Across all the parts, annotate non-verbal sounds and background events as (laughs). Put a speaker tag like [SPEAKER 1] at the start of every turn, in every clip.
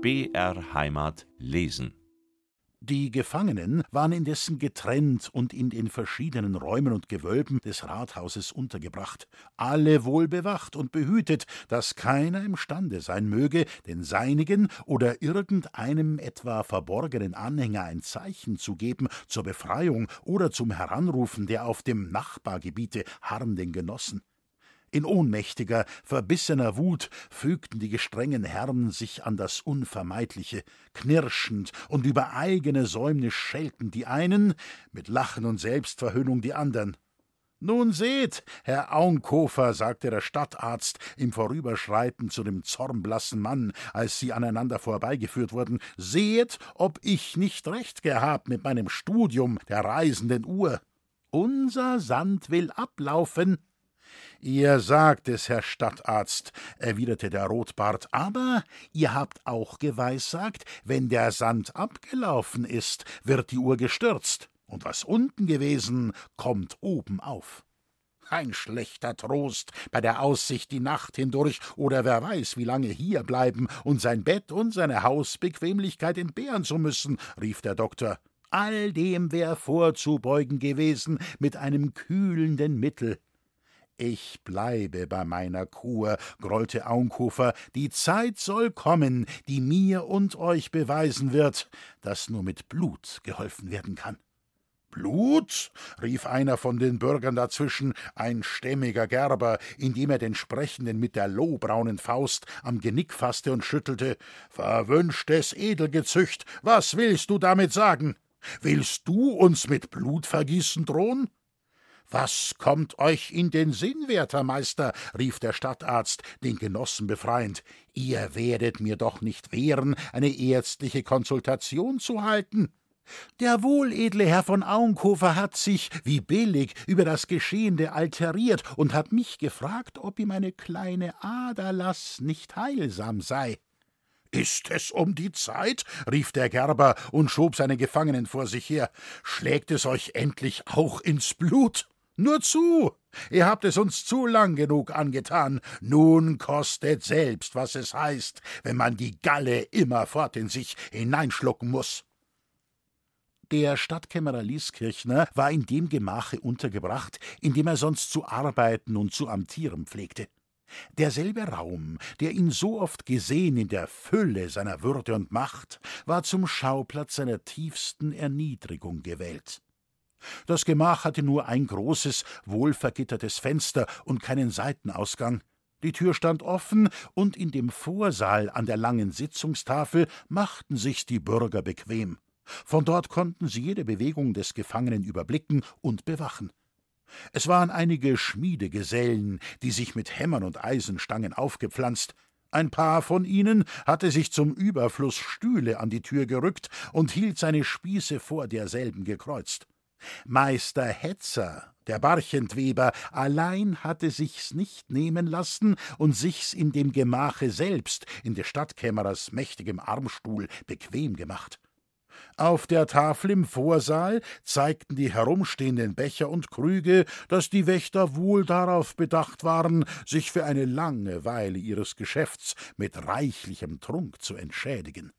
[SPEAKER 1] BR Heimat lesen.
[SPEAKER 2] Die Gefangenen waren indessen getrennt und in den verschiedenen Räumen und Gewölben des Rathauses untergebracht, alle wohl bewacht und behütet, dass keiner imstande sein möge, den seinigen oder irgendeinem etwa verborgenen Anhänger ein Zeichen zu geben zur Befreiung oder zum Heranrufen der auf dem Nachbargebiete harrenden Genossen. In ohnmächtiger, verbissener Wut fügten die gestrengen Herren sich an das Unvermeidliche, knirschend und über eigene Säumnis schelten die einen, mit Lachen und Selbstverhöhnung die andern. Nun seht, Herr Aunkofer, sagte der Stadtarzt im Vorüberschreiten zu dem zornblassen Mann, als sie aneinander vorbeigeführt wurden, seht, ob ich nicht recht gehabt mit meinem Studium der reisenden Uhr. Unser Sand will ablaufen, Ihr sagt es, Herr Stadtarzt, erwiderte der Rotbart, aber ihr habt auch geweissagt, wenn der Sand abgelaufen ist, wird die Uhr gestürzt, und was unten gewesen, kommt oben auf. Ein schlechter Trost bei der Aussicht die Nacht hindurch oder wer weiß, wie lange hier bleiben und sein Bett und seine Hausbequemlichkeit entbehren zu müssen, rief der Doktor. All dem wär vorzubeugen gewesen mit einem kühlenden Mittel. Ich bleibe bei meiner Kur, grollte Aunkofer, die Zeit soll kommen, die mir und euch beweisen wird, dass nur mit Blut geholfen werden kann. Blut? rief einer von den Bürgern dazwischen, ein stämmiger Gerber, indem er den Sprechenden mit der lohbraunen Faust am Genick fasste und schüttelte. Verwünschtes Edelgezücht, was willst du damit sagen? Willst du uns mit Blutvergießen drohen? Was kommt euch in den Sinn, werter Meister? rief der Stadtarzt, den Genossen befreiend. Ihr werdet mir doch nicht wehren, eine ärztliche Konsultation zu halten. Der wohledle Herr von Auenkofer hat sich, wie billig, über das Geschehende alteriert und hat mich gefragt, ob ihm eine kleine Aderlass nicht heilsam sei. Ist es um die Zeit? rief der Gerber und schob seine Gefangenen vor sich her. Schlägt es euch endlich auch ins Blut? Nur zu! Ihr habt es uns zu lang genug angetan. Nun kostet selbst, was es heißt, wenn man die Galle immerfort in sich hineinschlucken muss. Der Stadtkämmerer Lieskirchner war in dem Gemache untergebracht, in dem er sonst zu arbeiten und zu amtieren pflegte. Derselbe Raum, der ihn so oft gesehen in der Fülle seiner Würde und Macht, war zum Schauplatz seiner tiefsten Erniedrigung gewählt. Das Gemach hatte nur ein großes, wohlvergittertes Fenster und keinen Seitenausgang. Die Tür stand offen, und in dem Vorsaal an der langen Sitzungstafel machten sich's die Bürger bequem. Von dort konnten sie jede Bewegung des Gefangenen überblicken und bewachen. Es waren einige Schmiedegesellen, die sich mit Hämmern und Eisenstangen aufgepflanzt. Ein paar von ihnen hatte sich zum Überfluss Stühle an die Tür gerückt und hielt seine Spieße vor derselben gekreuzt. Meister Hetzer, der Barchentweber, allein hatte sich's nicht nehmen lassen und sich's in dem Gemache selbst, in des Stadtkämmerers mächtigem Armstuhl, bequem gemacht. Auf der Tafel im Vorsaal zeigten die herumstehenden Becher und Krüge, dass die Wächter wohl darauf bedacht waren, sich für eine lange Weile ihres Geschäfts mit reichlichem Trunk zu entschädigen.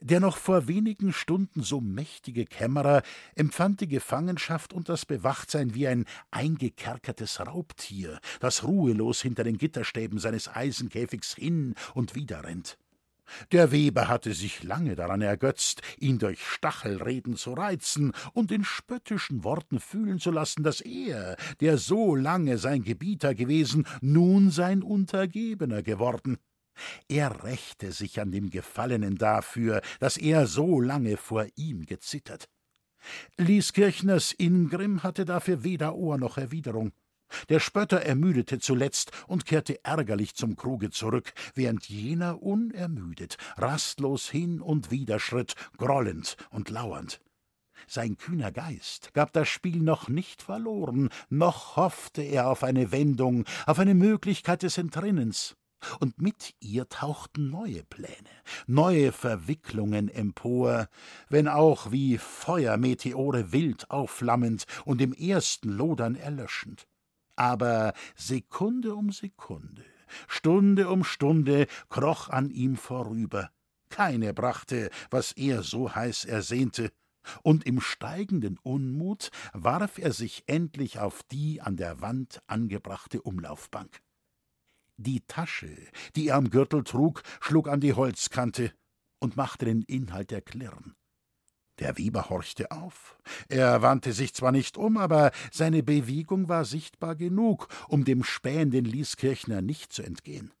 [SPEAKER 2] Der noch vor wenigen Stunden so mächtige Kämmerer empfand die Gefangenschaft und das Bewachtsein wie ein eingekerkertes Raubtier, das ruhelos hinter den Gitterstäben seines Eisenkäfigs hin und wider rennt. Der Weber hatte sich lange daran ergötzt, ihn durch Stachelreden zu reizen und in spöttischen Worten fühlen zu lassen, dass er, der so lange sein Gebieter gewesen, nun sein Untergebener geworden. Er rächte sich an dem Gefallenen dafür, dass er so lange vor ihm gezittert. Lieskirchners Ingrimm hatte dafür weder Ohr noch Erwiderung. Der Spötter ermüdete zuletzt und kehrte ärgerlich zum Kruge zurück, während jener unermüdet, rastlos hin und wider schritt, grollend und lauernd. Sein kühner Geist gab das Spiel noch nicht verloren, noch hoffte er auf eine Wendung, auf eine Möglichkeit des Entrinnens und mit ihr tauchten neue Pläne, neue Verwicklungen empor, wenn auch wie Feuermeteore wild aufflammend und im ersten Lodern erlöschend. Aber Sekunde um Sekunde, Stunde um Stunde kroch an ihm vorüber, keine brachte, was er so heiß ersehnte, und im steigenden Unmut warf er sich endlich auf die an der Wand angebrachte Umlaufbank. Die Tasche, die er am Gürtel trug, schlug an die Holzkante und machte den Inhalt erklirren. Der Weber horchte auf. Er wandte sich zwar nicht um, aber seine Bewegung war sichtbar genug, um dem spähenden Lieskirchner nicht zu entgehen.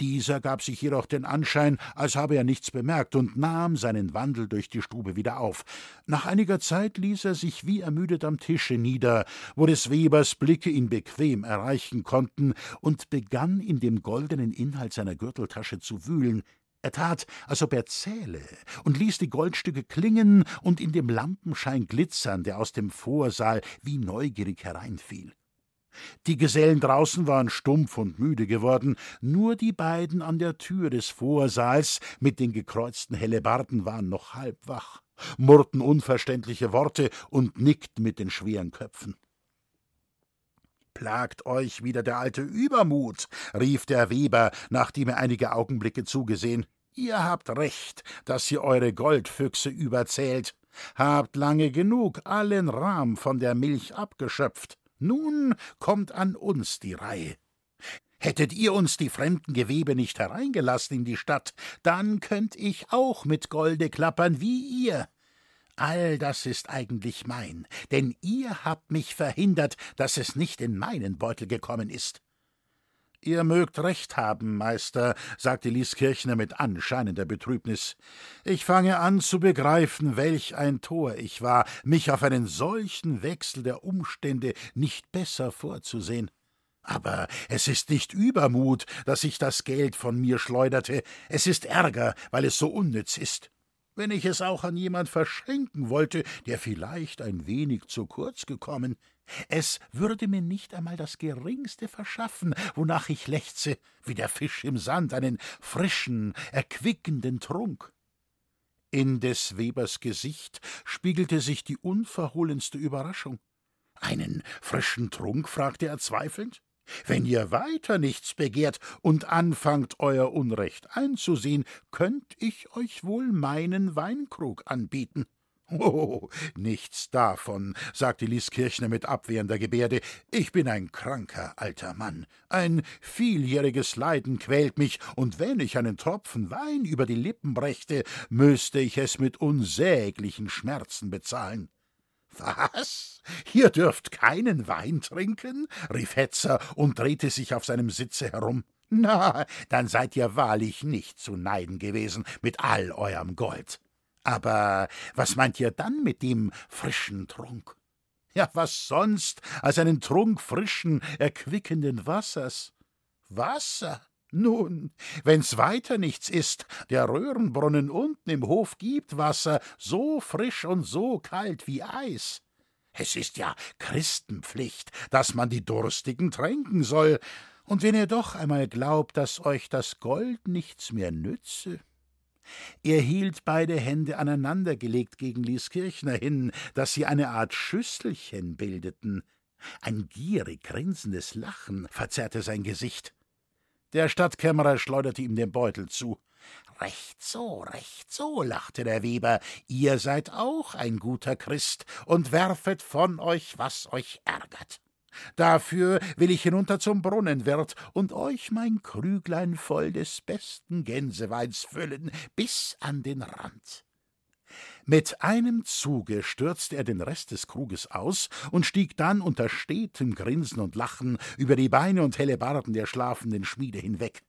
[SPEAKER 2] Dieser gab sich jedoch den Anschein, als habe er nichts bemerkt und nahm seinen Wandel durch die Stube wieder auf. Nach einiger Zeit ließ er sich wie ermüdet am Tische nieder, wo des Webers Blicke ihn bequem erreichen konnten, und begann in dem goldenen Inhalt seiner Gürteltasche zu wühlen, er tat, als ob er zähle, und ließ die Goldstücke klingen und in dem Lampenschein glitzern, der aus dem Vorsaal wie neugierig hereinfiel. Die Gesellen draußen waren stumpf und müde geworden, nur die beiden an der Tür des Vorsaals mit den gekreuzten Hellebarden waren noch halb wach, murrten unverständliche Worte und nickten mit den schweren Köpfen. Plagt euch wieder der alte Übermut, rief der Weber, nachdem er einige Augenblicke zugesehen. Ihr habt recht, dass ihr eure Goldfüchse überzählt, habt lange genug allen Rahm von der Milch abgeschöpft. Nun kommt an uns die Reihe. Hättet ihr uns die fremden Gewebe nicht hereingelassen in die Stadt, dann könnt ich auch mit Golde klappern wie ihr. All das ist eigentlich mein, denn ihr habt mich verhindert, dass es nicht in meinen Beutel gekommen ist. Ihr mögt recht haben, Meister, sagte Lieskirchner mit anscheinender Betrübnis. Ich fange an zu begreifen, welch ein Tor ich war, mich auf einen solchen Wechsel der Umstände nicht besser vorzusehen. Aber es ist nicht Übermut, dass ich das Geld von mir schleuderte, es ist Ärger, weil es so unnütz ist wenn ich es auch an jemand verschenken wollte, der vielleicht ein wenig zu kurz gekommen. Es würde mir nicht einmal das geringste verschaffen, wonach ich lechze, wie der Fisch im Sand, einen frischen, erquickenden Trunk. In des Webers Gesicht spiegelte sich die unverhohlenste Überraschung. Einen frischen Trunk? fragte er zweifelnd. Wenn ihr weiter nichts begehrt und anfangt, euer Unrecht einzusehen, könnt ich euch wohl meinen Weinkrug anbieten. Oh, nichts davon, sagte Lieskirchner mit abwehrender Gebärde. Ich bin ein kranker alter Mann. Ein vieljähriges Leiden quält mich, und wenn ich einen Tropfen Wein über die Lippen brächte, müsste ich es mit unsäglichen Schmerzen bezahlen. Was? Ihr dürft keinen Wein trinken? rief Hetzer und drehte sich auf seinem Sitze herum. Na, dann seid ihr wahrlich nicht zu neiden gewesen mit all eurem Gold. Aber was meint ihr dann mit dem frischen Trunk? Ja, was sonst als einen Trunk frischen, erquickenden Wassers? Wasser? Nun, wenn's weiter nichts ist, der Röhrenbrunnen unten im Hof gibt Wasser, so frisch und so kalt wie Eis. Es ist ja Christenpflicht, dass man die Durstigen tränken soll, und wenn ihr doch einmal glaubt, dass euch das Gold nichts mehr nütze. Er hielt beide Hände aneinandergelegt gegen Lieskirchner hin, dass sie eine Art Schüsselchen bildeten. Ein gierig grinsendes Lachen verzerrte sein Gesicht. Der Stadtkämmerer schleuderte ihm den Beutel zu. Recht so, recht so, lachte der Weber, ihr seid auch ein guter Christ und werfet von euch, was euch ärgert. Dafür will ich hinunter zum Brunnenwirt und euch mein Krüglein voll des besten Gänseweins füllen, bis an den Rand. Mit einem Zuge stürzte er den Rest des Kruges aus und stieg dann unter stetem Grinsen und Lachen über die Beine und Hellebarden der schlafenden Schmiede hinweg.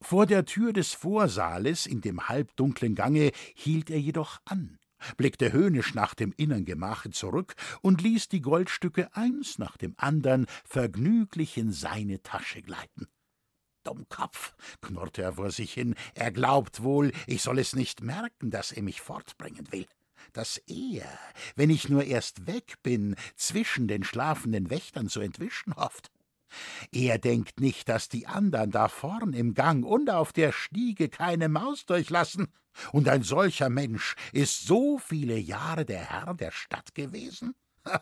[SPEAKER 2] Vor der Tür des Vorsaales in dem halbdunklen Gange hielt er jedoch an, blickte höhnisch nach dem innern Gemache zurück und ließ die Goldstücke eins nach dem andern vergnüglich in seine Tasche gleiten. Dummkopf, knurrte er vor sich hin, er glaubt wohl, ich soll es nicht merken, dass er mich fortbringen will. Dass er, wenn ich nur erst weg bin, zwischen den schlafenden Wächtern zu entwischen hofft. Er denkt nicht, dass die andern da vorn im Gang und auf der Stiege keine Maus durchlassen. Und ein solcher Mensch ist so viele Jahre der Herr der Stadt gewesen? (laughs)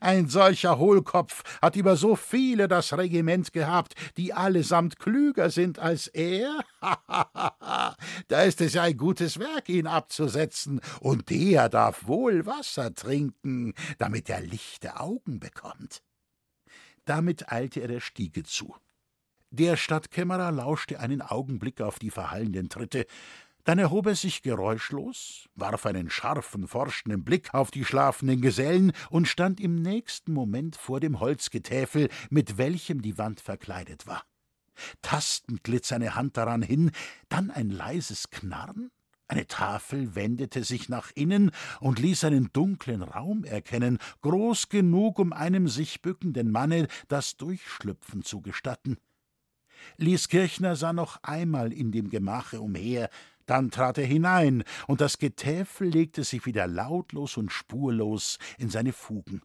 [SPEAKER 2] Ein solcher Hohlkopf hat über so viele das Regiment gehabt, die allesamt klüger sind als er. (laughs) da ist es ja ein gutes Werk, ihn abzusetzen, und der darf wohl Wasser trinken, damit er lichte Augen bekommt. Damit eilte er der Stiege zu. Der Stadtkämmerer lauschte einen Augenblick auf die verhallenden Tritte, dann erhob er sich geräuschlos, warf einen scharfen, forschenden Blick auf die schlafenden Gesellen und stand im nächsten Moment vor dem Holzgetäfel, mit welchem die Wand verkleidet war. Tastend glitt seine Hand daran hin, dann ein leises Knarren, eine Tafel wendete sich nach innen und ließ einen dunklen Raum erkennen, groß genug, um einem sich bückenden Manne das Durchschlüpfen zu gestatten. Lieskirchner sah noch einmal in dem Gemache umher, dann trat er hinein, und das Getäfel legte sich wieder lautlos und spurlos in seine Fugen.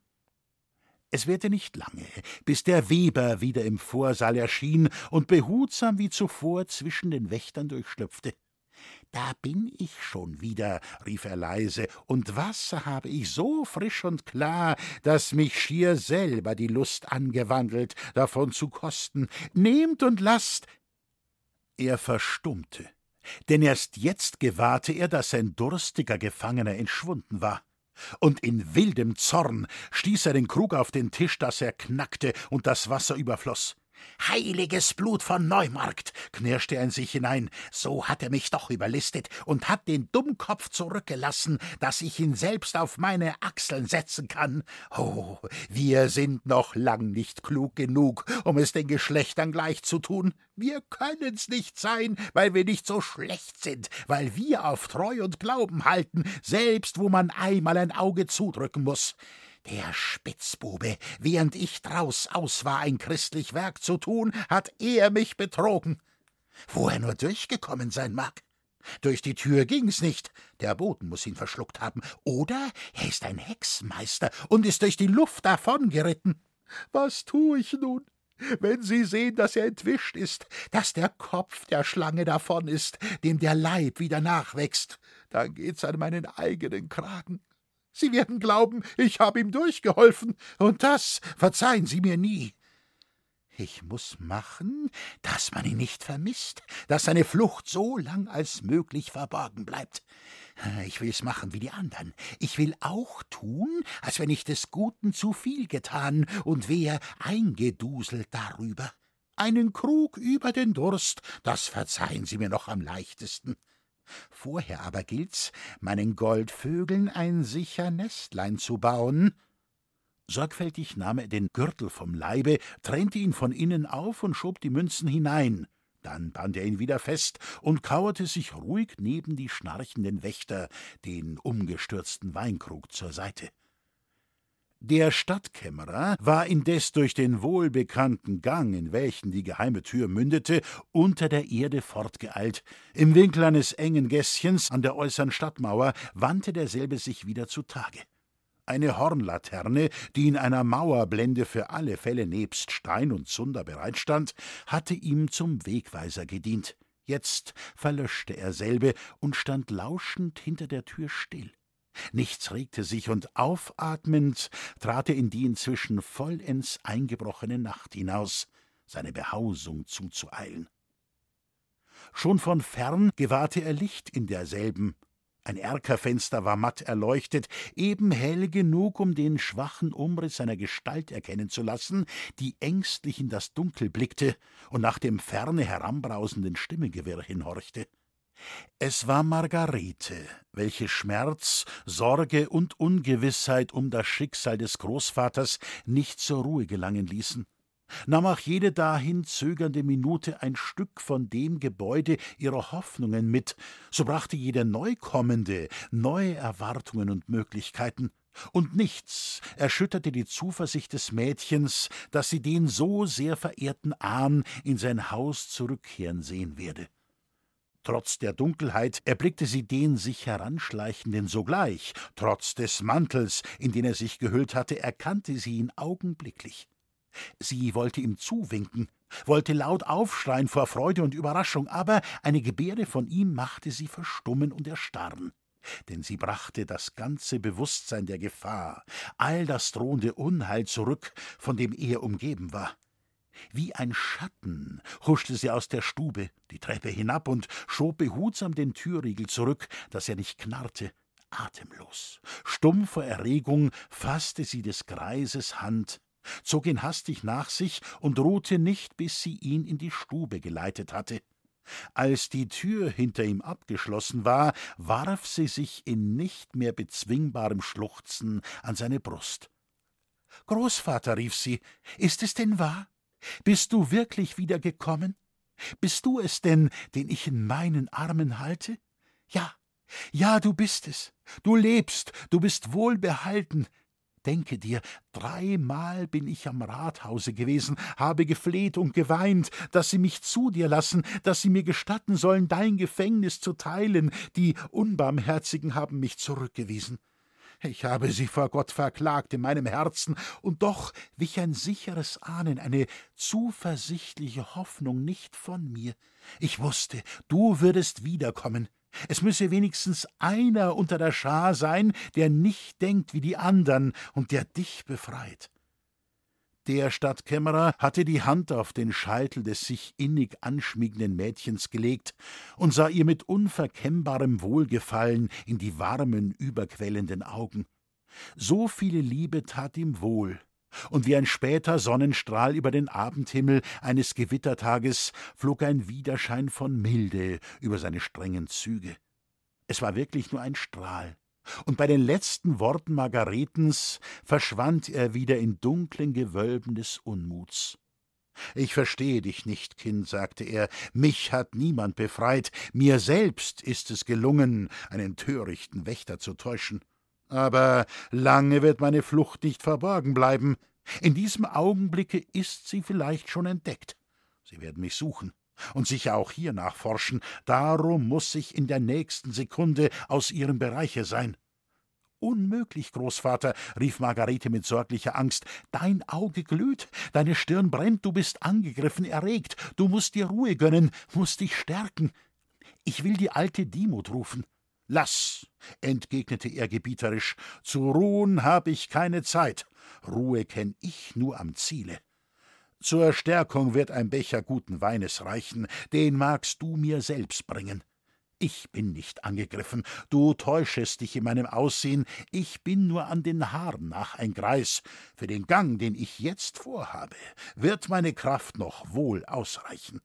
[SPEAKER 2] Es währte nicht lange, bis der Weber wieder im Vorsaal erschien und behutsam wie zuvor zwischen den Wächtern durchschlüpfte. Da bin ich schon wieder, rief er leise, und Wasser habe ich so frisch und klar, dass mich schier selber die Lust angewandelt, davon zu kosten. Nehmt und lasst. Er verstummte denn erst jetzt gewahrte er, dass sein durstiger Gefangener entschwunden war. Und in wildem Zorn stieß er den Krug auf den Tisch, dass er knackte und das Wasser überfloß. Heiliges Blut von Neumarkt, knirschte er in sich hinein, so hat er mich doch überlistet und hat den Dummkopf zurückgelassen, dass ich ihn selbst auf meine Achseln setzen kann. Oh, wir sind noch lang nicht klug genug, um es den Geschlechtern gleich zu tun. Wir können's nicht sein, weil wir nicht so schlecht sind, weil wir auf Treu und Glauben halten, selbst wo man einmal ein Auge zudrücken muss. Der Spitzbube, während ich draus aus war, ein christlich Werk zu tun, hat er mich betrogen. Wo er nur durchgekommen sein mag. Durch die Tür ging's nicht, der Boden muss ihn verschluckt haben, oder er ist ein Hexmeister und ist durch die Luft davongeritten. Was tu ich nun? Wenn Sie sehen, dass er entwischt ist, dass der Kopf der Schlange davon ist, dem der Leib wieder nachwächst, dann geht's an meinen eigenen Kragen. Sie werden glauben, ich habe ihm durchgeholfen, und das verzeihen Sie mir nie. Ich muss machen, dass man ihn nicht vermisst, dass seine Flucht so lang als möglich verborgen bleibt. Ich will's machen wie die anderen. Ich will auch tun, als wenn ich des Guten zu viel getan und wer eingeduselt darüber. Einen Krug über den Durst, das verzeihen Sie mir noch am leichtesten. Vorher aber gilt's, meinen Goldvögeln ein sicher Nestlein zu bauen. Sorgfältig nahm er den Gürtel vom Leibe, trennte ihn von innen auf und schob die Münzen hinein. Dann band er ihn wieder fest und kauerte sich ruhig neben die schnarchenden Wächter, den umgestürzten Weinkrug zur Seite. Der Stadtkämmerer war indes durch den wohlbekannten Gang, in welchen die geheime Tür mündete, unter der Erde fortgeeilt. Im Winkel eines engen Gässchens an der äußeren Stadtmauer wandte derselbe sich wieder zutage. Eine Hornlaterne, die in einer Mauerblende für alle Fälle nebst Stein und Zunder bereitstand, hatte ihm zum Wegweiser gedient. Jetzt verlöschte er selbe und stand lauschend hinter der Tür still. Nichts regte sich, und aufatmend trat er in die inzwischen vollends eingebrochene Nacht hinaus, seine Behausung zuzueilen. Schon von fern gewahrte er Licht in derselben. Ein Erkerfenster war matt erleuchtet, eben hell genug, um den schwachen Umriss seiner Gestalt erkennen zu lassen, die ängstlich in das Dunkel blickte und nach dem ferne heranbrausenden Stimmengewirr hinhorchte. Es war Margarete, welche Schmerz, Sorge und Ungewissheit um das Schicksal des Großvaters nicht zur Ruhe gelangen ließen. Nahm auch jede dahin zögernde Minute ein Stück von dem Gebäude ihrer Hoffnungen mit, so brachte jede Neukommende neue Erwartungen und Möglichkeiten, und nichts erschütterte die Zuversicht des Mädchens, dass sie den so sehr verehrten Ahn in sein Haus zurückkehren sehen werde. Trotz der Dunkelheit erblickte sie den sich heranschleichenden sogleich, trotz des Mantels, in den er sich gehüllt hatte, erkannte sie ihn augenblicklich. Sie wollte ihm zuwinken, wollte laut aufschreien vor Freude und Überraschung, aber eine Gebärde von ihm machte sie verstummen und erstarren. denn sie brachte das ganze Bewußtsein der Gefahr, all das drohende Unheil zurück, von dem er umgeben war. Wie ein Schatten huschte sie aus der Stube, die Treppe hinab und schob behutsam den Türriegel zurück, dass er nicht knarrte. Atemlos, stumm vor Erregung, fasste sie des Greises Hand, zog ihn hastig nach sich und ruhte nicht, bis sie ihn in die Stube geleitet hatte. Als die Tür hinter ihm abgeschlossen war, warf sie sich in nicht mehr bezwingbarem Schluchzen an seine Brust. Großvater, rief sie, ist es denn wahr? Bist du wirklich wieder gekommen? Bist du es denn, den ich in meinen Armen halte? Ja, ja, du bist es. Du lebst, du bist wohlbehalten. Denke dir, dreimal bin ich am Rathause gewesen, habe gefleht und geweint, dass sie mich zu dir lassen, dass sie mir gestatten sollen, dein Gefängnis zu teilen. Die Unbarmherzigen haben mich zurückgewiesen. Ich habe sie vor Gott verklagt in meinem Herzen, und doch wich ein sicheres Ahnen, eine zuversichtliche Hoffnung nicht von mir. Ich wusste, du würdest wiederkommen. Es müsse wenigstens einer unter der Schar sein, der nicht denkt wie die andern und der dich befreit. Der Stadtkämmerer hatte die Hand auf den Scheitel des sich innig anschmiegenden Mädchens gelegt und sah ihr mit unverkennbarem Wohlgefallen in die warmen, überquellenden Augen. So viele Liebe tat ihm wohl, und wie ein später Sonnenstrahl über den Abendhimmel eines Gewittertages flog ein Widerschein von Milde über seine strengen Züge. Es war wirklich nur ein Strahl, und bei den letzten Worten Margaretens verschwand er wieder in dunklen Gewölben des Unmuts. Ich verstehe dich nicht, Kind, sagte er, mich hat niemand befreit, mir selbst ist es gelungen, einen törichten Wächter zu täuschen. Aber lange wird meine Flucht nicht verborgen bleiben. In diesem Augenblicke ist sie vielleicht schon entdeckt. Sie werden mich suchen und sicher auch hier nachforschen, darum muss ich in der nächsten Sekunde aus ihrem Bereiche sein. Unmöglich, Großvater, rief Margarete mit sorglicher Angst. Dein Auge glüht, deine Stirn brennt, du bist angegriffen, erregt, du musst dir Ruhe gönnen, musst dich stärken. Ich will die alte Dimut rufen. Lass, entgegnete er gebieterisch, zu ruhen habe ich keine Zeit. Ruhe kenn ich nur am Ziele. Zur Stärkung wird ein Becher guten Weines reichen, den magst du mir selbst bringen. Ich bin nicht angegriffen, du täuschest dich in meinem Aussehen, ich bin nur an den Haaren nach ein Greis. Für den Gang, den ich jetzt vorhabe, wird meine Kraft noch wohl ausreichen.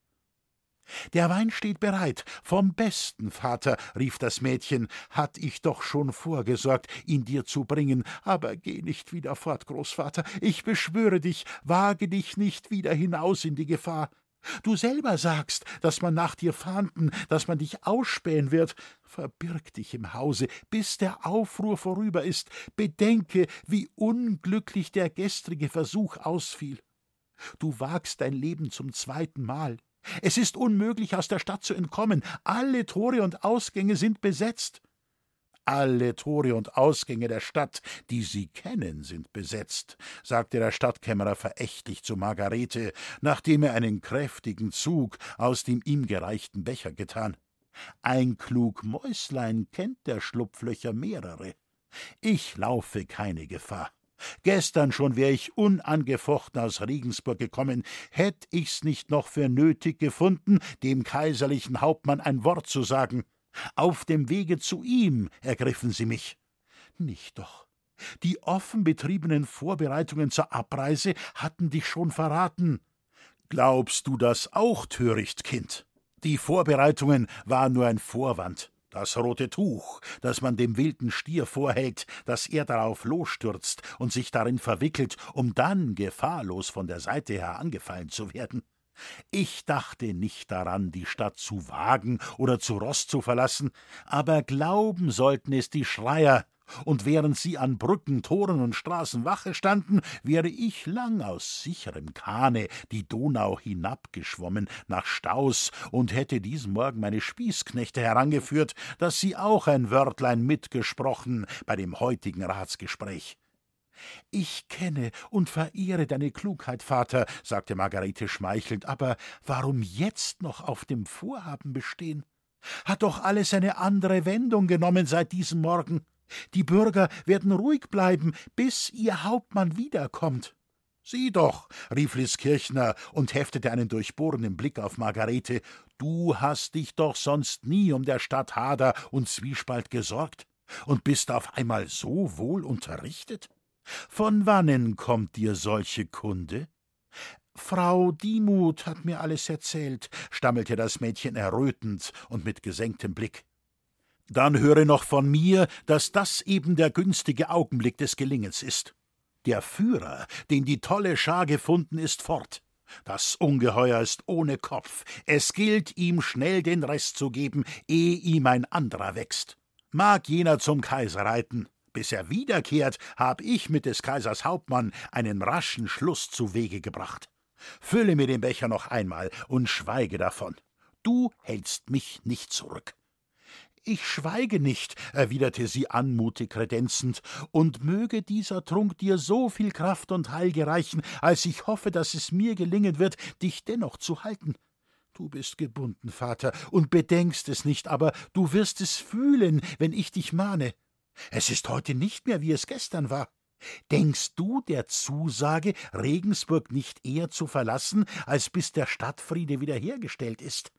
[SPEAKER 2] Der Wein steht bereit, vom besten, Vater, rief das Mädchen, hatt ich doch schon vorgesorgt, ihn dir zu bringen, aber geh nicht wieder fort, Großvater, ich beschwöre dich, wage dich nicht wieder hinaus in die Gefahr. Du selber sagst, dass man nach dir fahnden, dass man dich ausspähen wird. Verbirg dich im Hause, bis der Aufruhr vorüber ist. Bedenke, wie unglücklich der gestrige Versuch ausfiel. Du wagst dein Leben zum zweiten Mal. Es ist unmöglich, aus der Stadt zu entkommen. Alle Tore und Ausgänge sind besetzt. Alle Tore und Ausgänge der Stadt, die Sie kennen, sind besetzt, sagte der Stadtkämmerer verächtlich zu Margarete, nachdem er einen kräftigen Zug aus dem ihm gereichten Becher getan. Ein klug Mäuslein kennt der Schlupflöcher mehrere. Ich laufe keine Gefahr. Gestern schon wär ich unangefochten aus Regensburg gekommen, hätt ich's nicht noch für nötig gefunden, dem kaiserlichen Hauptmann ein Wort zu sagen. Auf dem Wege zu ihm ergriffen sie mich. Nicht doch. Die offen betriebenen Vorbereitungen zur Abreise hatten dich schon verraten. Glaubst du das auch, töricht Kind? Die Vorbereitungen waren nur ein Vorwand. Das rote Tuch, das man dem wilden Stier vorhält, dass er darauf losstürzt und sich darin verwickelt, um dann gefahrlos von der Seite her angefallen zu werden. Ich dachte nicht daran, die Stadt zu wagen oder zu Rost zu verlassen, aber glauben sollten es die Schreier, und während sie an Brücken, Toren und Straßen Wache standen, wäre ich lang aus sicherem Kahne die Donau hinabgeschwommen nach Staus und hätte diesen Morgen meine Spießknechte herangeführt, dass sie auch ein Wörtlein mitgesprochen bei dem heutigen Ratsgespräch. Ich kenne und verehre deine Klugheit, Vater, sagte Margarete schmeichelnd, aber warum jetzt noch auf dem Vorhaben bestehen? Hat doch alles eine andere Wendung genommen seit diesem Morgen. Die Bürger werden ruhig bleiben, bis ihr Hauptmann wiederkommt. Sieh doch, rief Liskirchner und heftete einen durchbohrenden Blick auf Margarete, du hast dich doch sonst nie um der Stadt Hader und Zwiespalt gesorgt und bist auf einmal so wohl unterrichtet? Von wannen kommt dir solche Kunde? Frau Diemut hat mir alles erzählt, stammelte das Mädchen errötend und mit gesenktem Blick. Dann höre noch von mir, dass das eben der günstige Augenblick des Gelingens ist. Der Führer, den die tolle Schar gefunden, ist fort. Das Ungeheuer ist ohne Kopf. Es gilt, ihm schnell den Rest zu geben, ehe ihm ein anderer wächst. Mag jener zum Kaiser reiten. Bis er wiederkehrt, hab ich mit des Kaisers Hauptmann einen raschen Schluss zu Wege gebracht. Fülle mir den Becher noch einmal und schweige davon. Du hältst mich nicht zurück. Ich schweige nicht, erwiderte sie anmutig kredenzend, und möge dieser Trunk dir so viel Kraft und Heil gereichen, als ich hoffe, dass es mir gelingen wird, dich dennoch zu halten. Du bist gebunden, Vater, und bedenkst es nicht, aber du wirst es fühlen, wenn ich dich mahne. Es ist heute nicht mehr, wie es gestern war. Denkst du der Zusage, Regensburg nicht eher zu verlassen, als bis der Stadtfriede wiederhergestellt ist?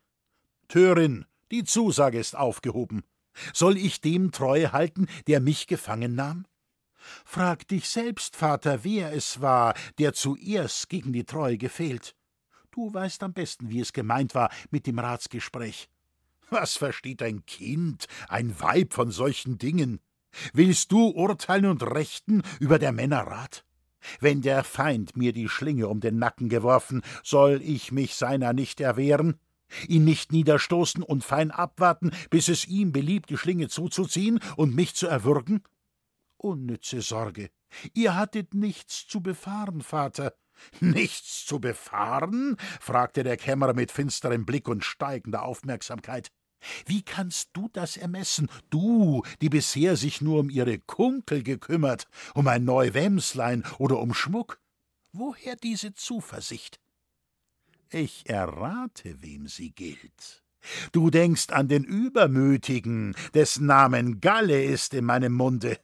[SPEAKER 2] Törin, die Zusage ist aufgehoben. Soll ich dem Treue halten, der mich gefangen nahm? Frag dich selbst, Vater, wer es war, der zuerst gegen die Treue gefehlt. Du weißt am besten, wie es gemeint war mit dem Ratsgespräch. Was versteht ein Kind, ein Weib von solchen Dingen? Willst du urteilen und rechten über der Männer Rat? Wenn der Feind mir die Schlinge um den Nacken geworfen, soll ich mich seiner nicht erwehren? Ihn nicht niederstoßen und fein abwarten, bis es ihm beliebt, die Schlinge zuzuziehen und mich zu erwürgen? Unnütze Sorge. Ihr hattet nichts zu befahren, Vater. Nichts zu befahren? fragte der Kämmerer mit finsterem Blick und steigender Aufmerksamkeit. Wie kannst du das ermessen, du, die bisher sich nur um ihre Kunkel gekümmert, um ein Neuwämslein oder um Schmuck? Woher diese Zuversicht? Ich errate, wem sie gilt. Du denkst an den Übermütigen, dessen Namen Galle ist in meinem Munde.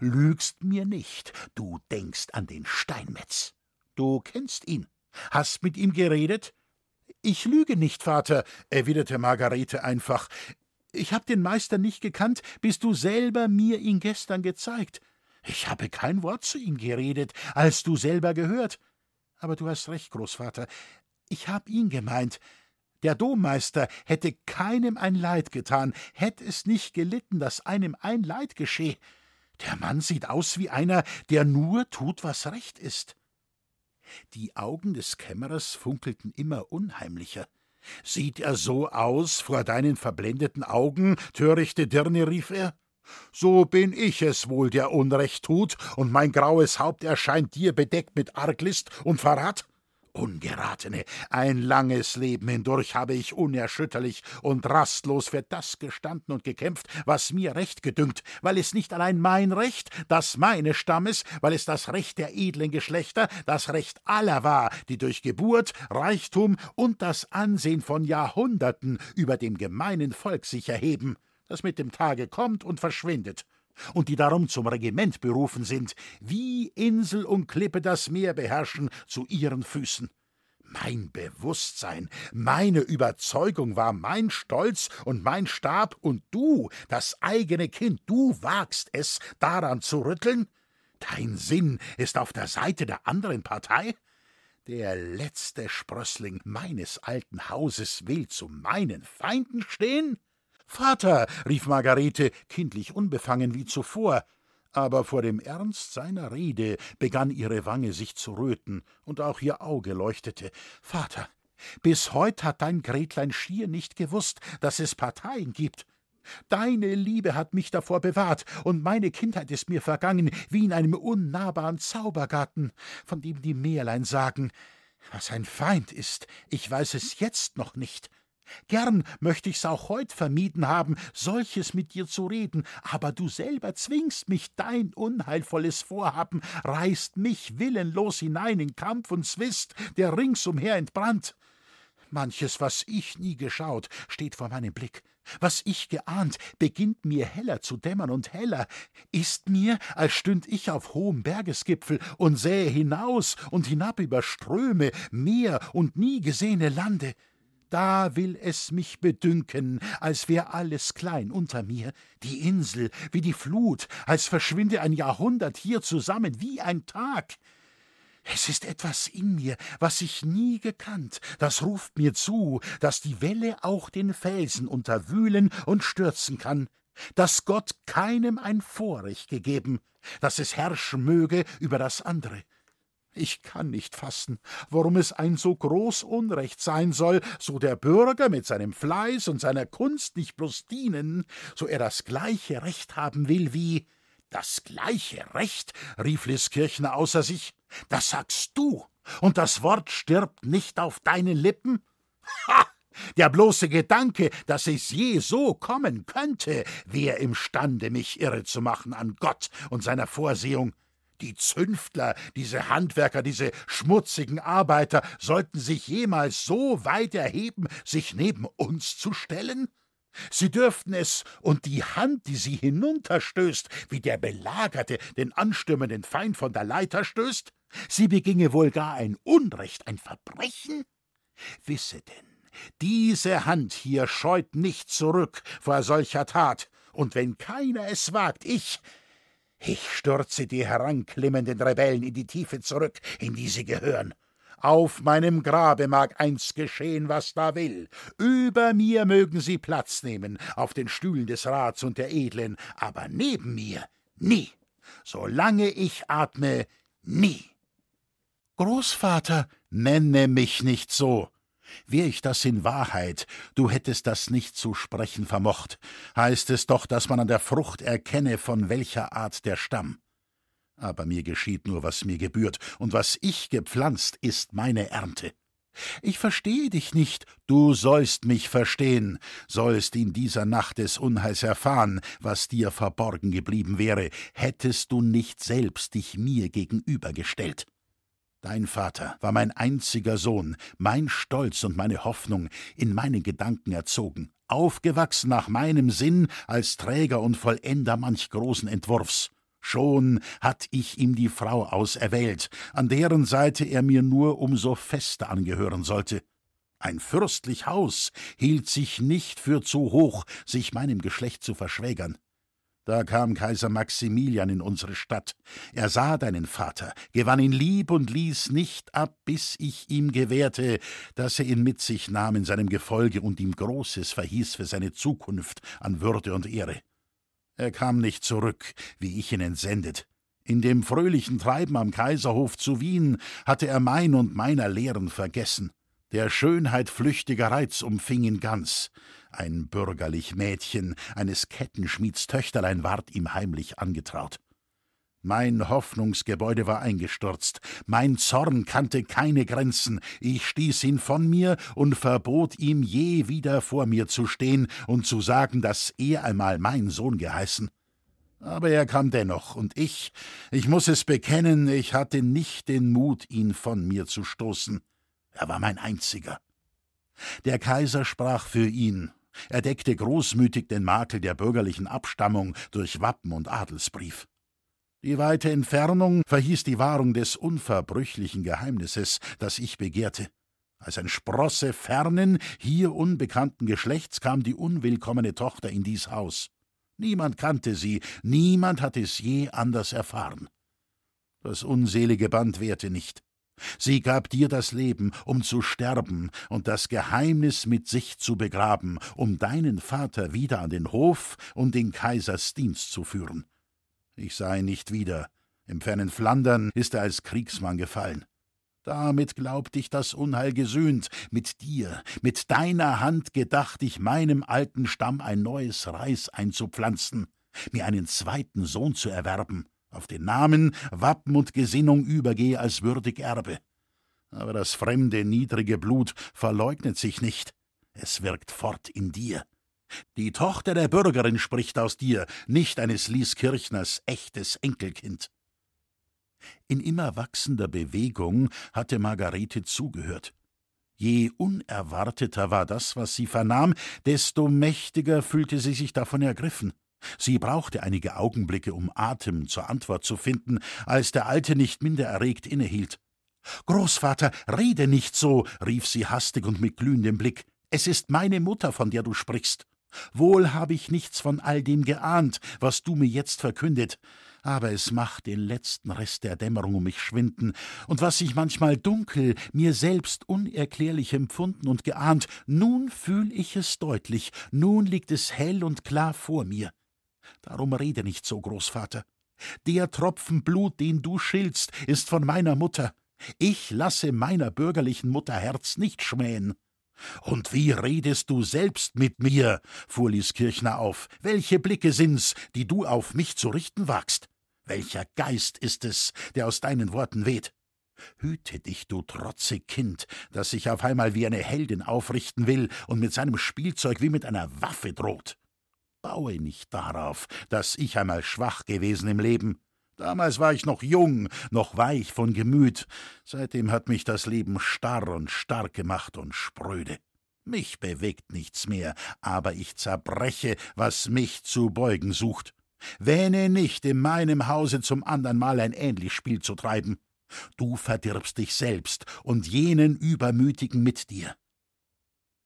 [SPEAKER 2] Lügst mir nicht, du denkst an den Steinmetz. Du kennst ihn, hast mit ihm geredet? Ich lüge nicht, Vater, erwiderte Margarete einfach. Ich hab den Meister nicht gekannt, bis du selber mir ihn gestern gezeigt. Ich habe kein Wort zu ihm geredet, als du selber gehört. Aber du hast recht, Großvater. Ich hab ihn gemeint. Der Dommeister hätte keinem ein Leid getan, hätt es nicht gelitten, dass einem ein Leid gescheh. Der Mann sieht aus wie einer, der nur tut, was recht ist. Die Augen des Kämmerers funkelten immer unheimlicher. Sieht er so aus vor deinen verblendeten Augen, törichte Dirne, rief er. So bin ich es wohl, der Unrecht tut, und mein graues Haupt erscheint dir bedeckt mit Arglist und Verrat? Ungeratene, ein langes Leben hindurch habe ich unerschütterlich und rastlos für das gestanden und gekämpft, was mir recht gedünkt, weil es nicht allein mein Recht, das meines Stammes, weil es das Recht der edlen Geschlechter, das Recht aller war, die durch Geburt, Reichtum und das Ansehen von Jahrhunderten über dem gemeinen Volk sich erheben, das mit dem Tage kommt und verschwindet, und die darum zum Regiment berufen sind, wie Insel und Klippe das Meer beherrschen, zu ihren Füßen. Mein Bewusstsein, meine Überzeugung war mein Stolz und mein Stab, und du, das eigene Kind, du wagst es, daran zu rütteln? Dein Sinn ist auf der Seite der anderen Partei? Der letzte Sprössling meines alten Hauses will zu meinen Feinden stehen? Vater, rief Margarete, kindlich unbefangen wie zuvor, aber vor dem Ernst seiner Rede begann ihre Wange sich zu röten, und auch ihr Auge leuchtete. Vater, bis heut hat dein Gretlein schier nicht gewusst, dass es Parteien gibt. Deine Liebe hat mich davor bewahrt, und meine Kindheit ist mir vergangen wie in einem unnahbaren Zaubergarten, von dem die Märlein sagen. Was ein Feind ist, ich weiß es jetzt noch nicht. Gern möchte ich's auch heut vermieden haben, solches mit dir zu reden, aber du selber zwingst mich, dein unheilvolles Vorhaben reißt mich willenlos hinein in Kampf und Zwist, der ringsumher entbrannt. Manches, was ich nie geschaut, steht vor meinem Blick. Was ich geahnt, beginnt mir heller zu dämmern und heller, ist mir, als stünd ich auf hohem Bergesgipfel und sähe hinaus und hinab über Ströme, Meer und nie gesehene Lande. Da will es mich bedünken, als wär alles klein unter mir, die Insel wie die Flut, als verschwinde ein Jahrhundert hier zusammen wie ein Tag. Es ist etwas in mir, was ich nie gekannt, das ruft mir zu, dass die Welle auch den Felsen unterwühlen und stürzen kann, dass Gott keinem ein Vorrecht gegeben, dass es herrschen möge über das andere. Ich kann nicht fassen, warum es ein so groß Unrecht sein soll, so der Bürger mit seinem Fleiß und seiner Kunst nicht bloß dienen, so er das gleiche Recht haben will wie das gleiche Recht, rief Liskirchner außer sich. Das sagst du, und das Wort stirbt nicht auf deinen Lippen? Ha! Der bloße Gedanke, dass es je so kommen könnte, wär imstande, mich irre zu machen an Gott und seiner Vorsehung. Die Zünftler, diese Handwerker, diese schmutzigen Arbeiter sollten sich jemals so weit erheben, sich neben uns zu stellen? Sie dürften es, und die Hand, die sie hinunterstößt, wie der Belagerte den anstürmenden Feind von der Leiter stößt? Sie beginge wohl gar ein Unrecht, ein Verbrechen? Wisse denn, diese Hand hier scheut nicht zurück vor solcher Tat, und wenn keiner es wagt, ich, ich stürze die heranklimmenden Rebellen in die Tiefe zurück, in die sie gehören, auf meinem Grabe mag einst geschehen, was da will. Über mir mögen sie Platz nehmen, auf den Stühlen des Rats und der Edlen, aber neben mir nie. Solange ich atme, nie. Großvater, nenne mich nicht so. Wär ich das in Wahrheit, du hättest das nicht zu sprechen vermocht, heißt es doch, dass man an der Frucht erkenne, von welcher Art der Stamm aber mir geschieht nur, was mir gebührt, und was ich gepflanzt, ist meine Ernte. Ich verstehe dich nicht, du sollst mich verstehen, sollst in dieser Nacht des Unheils erfahren, was dir verborgen geblieben wäre, hättest du nicht selbst dich mir gegenübergestellt. Dein Vater war mein einziger Sohn, mein Stolz und meine Hoffnung, in meinen Gedanken erzogen, aufgewachsen nach meinem Sinn als Träger und Vollender manch großen Entwurfs. Schon hatt ich ihm die Frau auserwählt, an deren Seite er mir nur um so fester angehören sollte. Ein fürstlich Haus hielt sich nicht für zu hoch, sich meinem Geschlecht zu verschwägern. Da kam Kaiser Maximilian in unsere Stadt. Er sah deinen Vater, gewann ihn lieb und ließ nicht ab, bis ich ihm gewährte, dass er ihn mit sich nahm in seinem Gefolge und ihm Großes verhieß für seine Zukunft an Würde und Ehre. Er kam nicht zurück, wie ich ihn entsendet. In dem fröhlichen Treiben am Kaiserhof zu Wien hatte er mein und meiner Lehren vergessen. Der Schönheit flüchtiger Reiz umfing ihn ganz. Ein bürgerlich Mädchen, eines Kettenschmieds Töchterlein ward ihm heimlich angetraut. Mein Hoffnungsgebäude war eingestürzt, mein Zorn kannte keine Grenzen, ich stieß ihn von mir und verbot ihm je wieder vor mir zu stehen und zu sagen, dass er einmal mein Sohn geheißen. Aber er kam dennoch, und ich, ich muss es bekennen, ich hatte nicht den Mut, ihn von mir zu stoßen. Er war mein einziger. Der Kaiser sprach für ihn, er deckte großmütig den Makel der bürgerlichen Abstammung durch Wappen und Adelsbrief. Die weite Entfernung verhieß die Wahrung des unverbrüchlichen Geheimnisses, das ich begehrte. Als ein Sprosse fernen, hier unbekannten Geschlechts kam die unwillkommene Tochter in dies Haus. Niemand kannte sie, niemand hatte es je anders erfahren. Das unselige Band währte nicht. Sie gab dir das Leben, um zu sterben und das Geheimnis mit sich zu begraben, um deinen Vater wieder an den Hof und den Kaisers Dienst zu führen. Ich sah ihn nicht wieder. Im fernen Flandern ist er als Kriegsmann gefallen. Damit glaubt ich das Unheil gesühnt. Mit dir, mit deiner Hand gedacht ich meinem alten Stamm ein neues Reis einzupflanzen, mir einen zweiten Sohn zu erwerben, auf den Namen, Wappen und Gesinnung übergehe als würdig Erbe. Aber das fremde, niedrige Blut verleugnet sich nicht. Es wirkt fort in dir. Die Tochter der Bürgerin spricht aus dir, nicht eines Lieskirchners echtes Enkelkind. In immer wachsender Bewegung hatte Margarete zugehört. Je unerwarteter war das, was sie vernahm, desto mächtiger fühlte sie sich davon ergriffen. Sie brauchte einige Augenblicke, um Atem zur Antwort zu finden, als der Alte nicht minder erregt innehielt. Großvater, rede nicht so, rief sie hastig und mit glühendem Blick. Es ist meine Mutter, von der du sprichst. Wohl habe ich nichts von all dem geahnt, was du mir jetzt verkündet, aber es macht den letzten Rest der Dämmerung um mich schwinden, und was ich manchmal dunkel, mir selbst unerklärlich empfunden und geahnt, nun fühl ich es deutlich, nun liegt es hell und klar vor mir. Darum rede nicht so, Großvater. Der Tropfen Blut, den du schillst, ist von meiner Mutter. Ich lasse meiner bürgerlichen Mutter Herz nicht schmähen. Und wie redest du selbst mit mir? fuhr Lieskirchner auf. Welche Blicke sind's, die du auf mich zu richten wagst? Welcher Geist ist es, der aus deinen Worten weht? Hüte dich, du trotzig Kind, das sich auf einmal wie eine Heldin aufrichten will und mit seinem Spielzeug wie mit einer Waffe droht. Baue nicht darauf, dass ich einmal schwach gewesen im Leben. Damals war ich noch jung, noch weich von Gemüt. Seitdem hat mich das Leben starr und stark gemacht und spröde. Mich bewegt nichts mehr, aber ich zerbreche, was mich zu beugen sucht. Wähne nicht, in meinem Hause zum andern Mal ein ähnlich Spiel zu treiben. Du verdirbst dich selbst und jenen Übermütigen mit dir.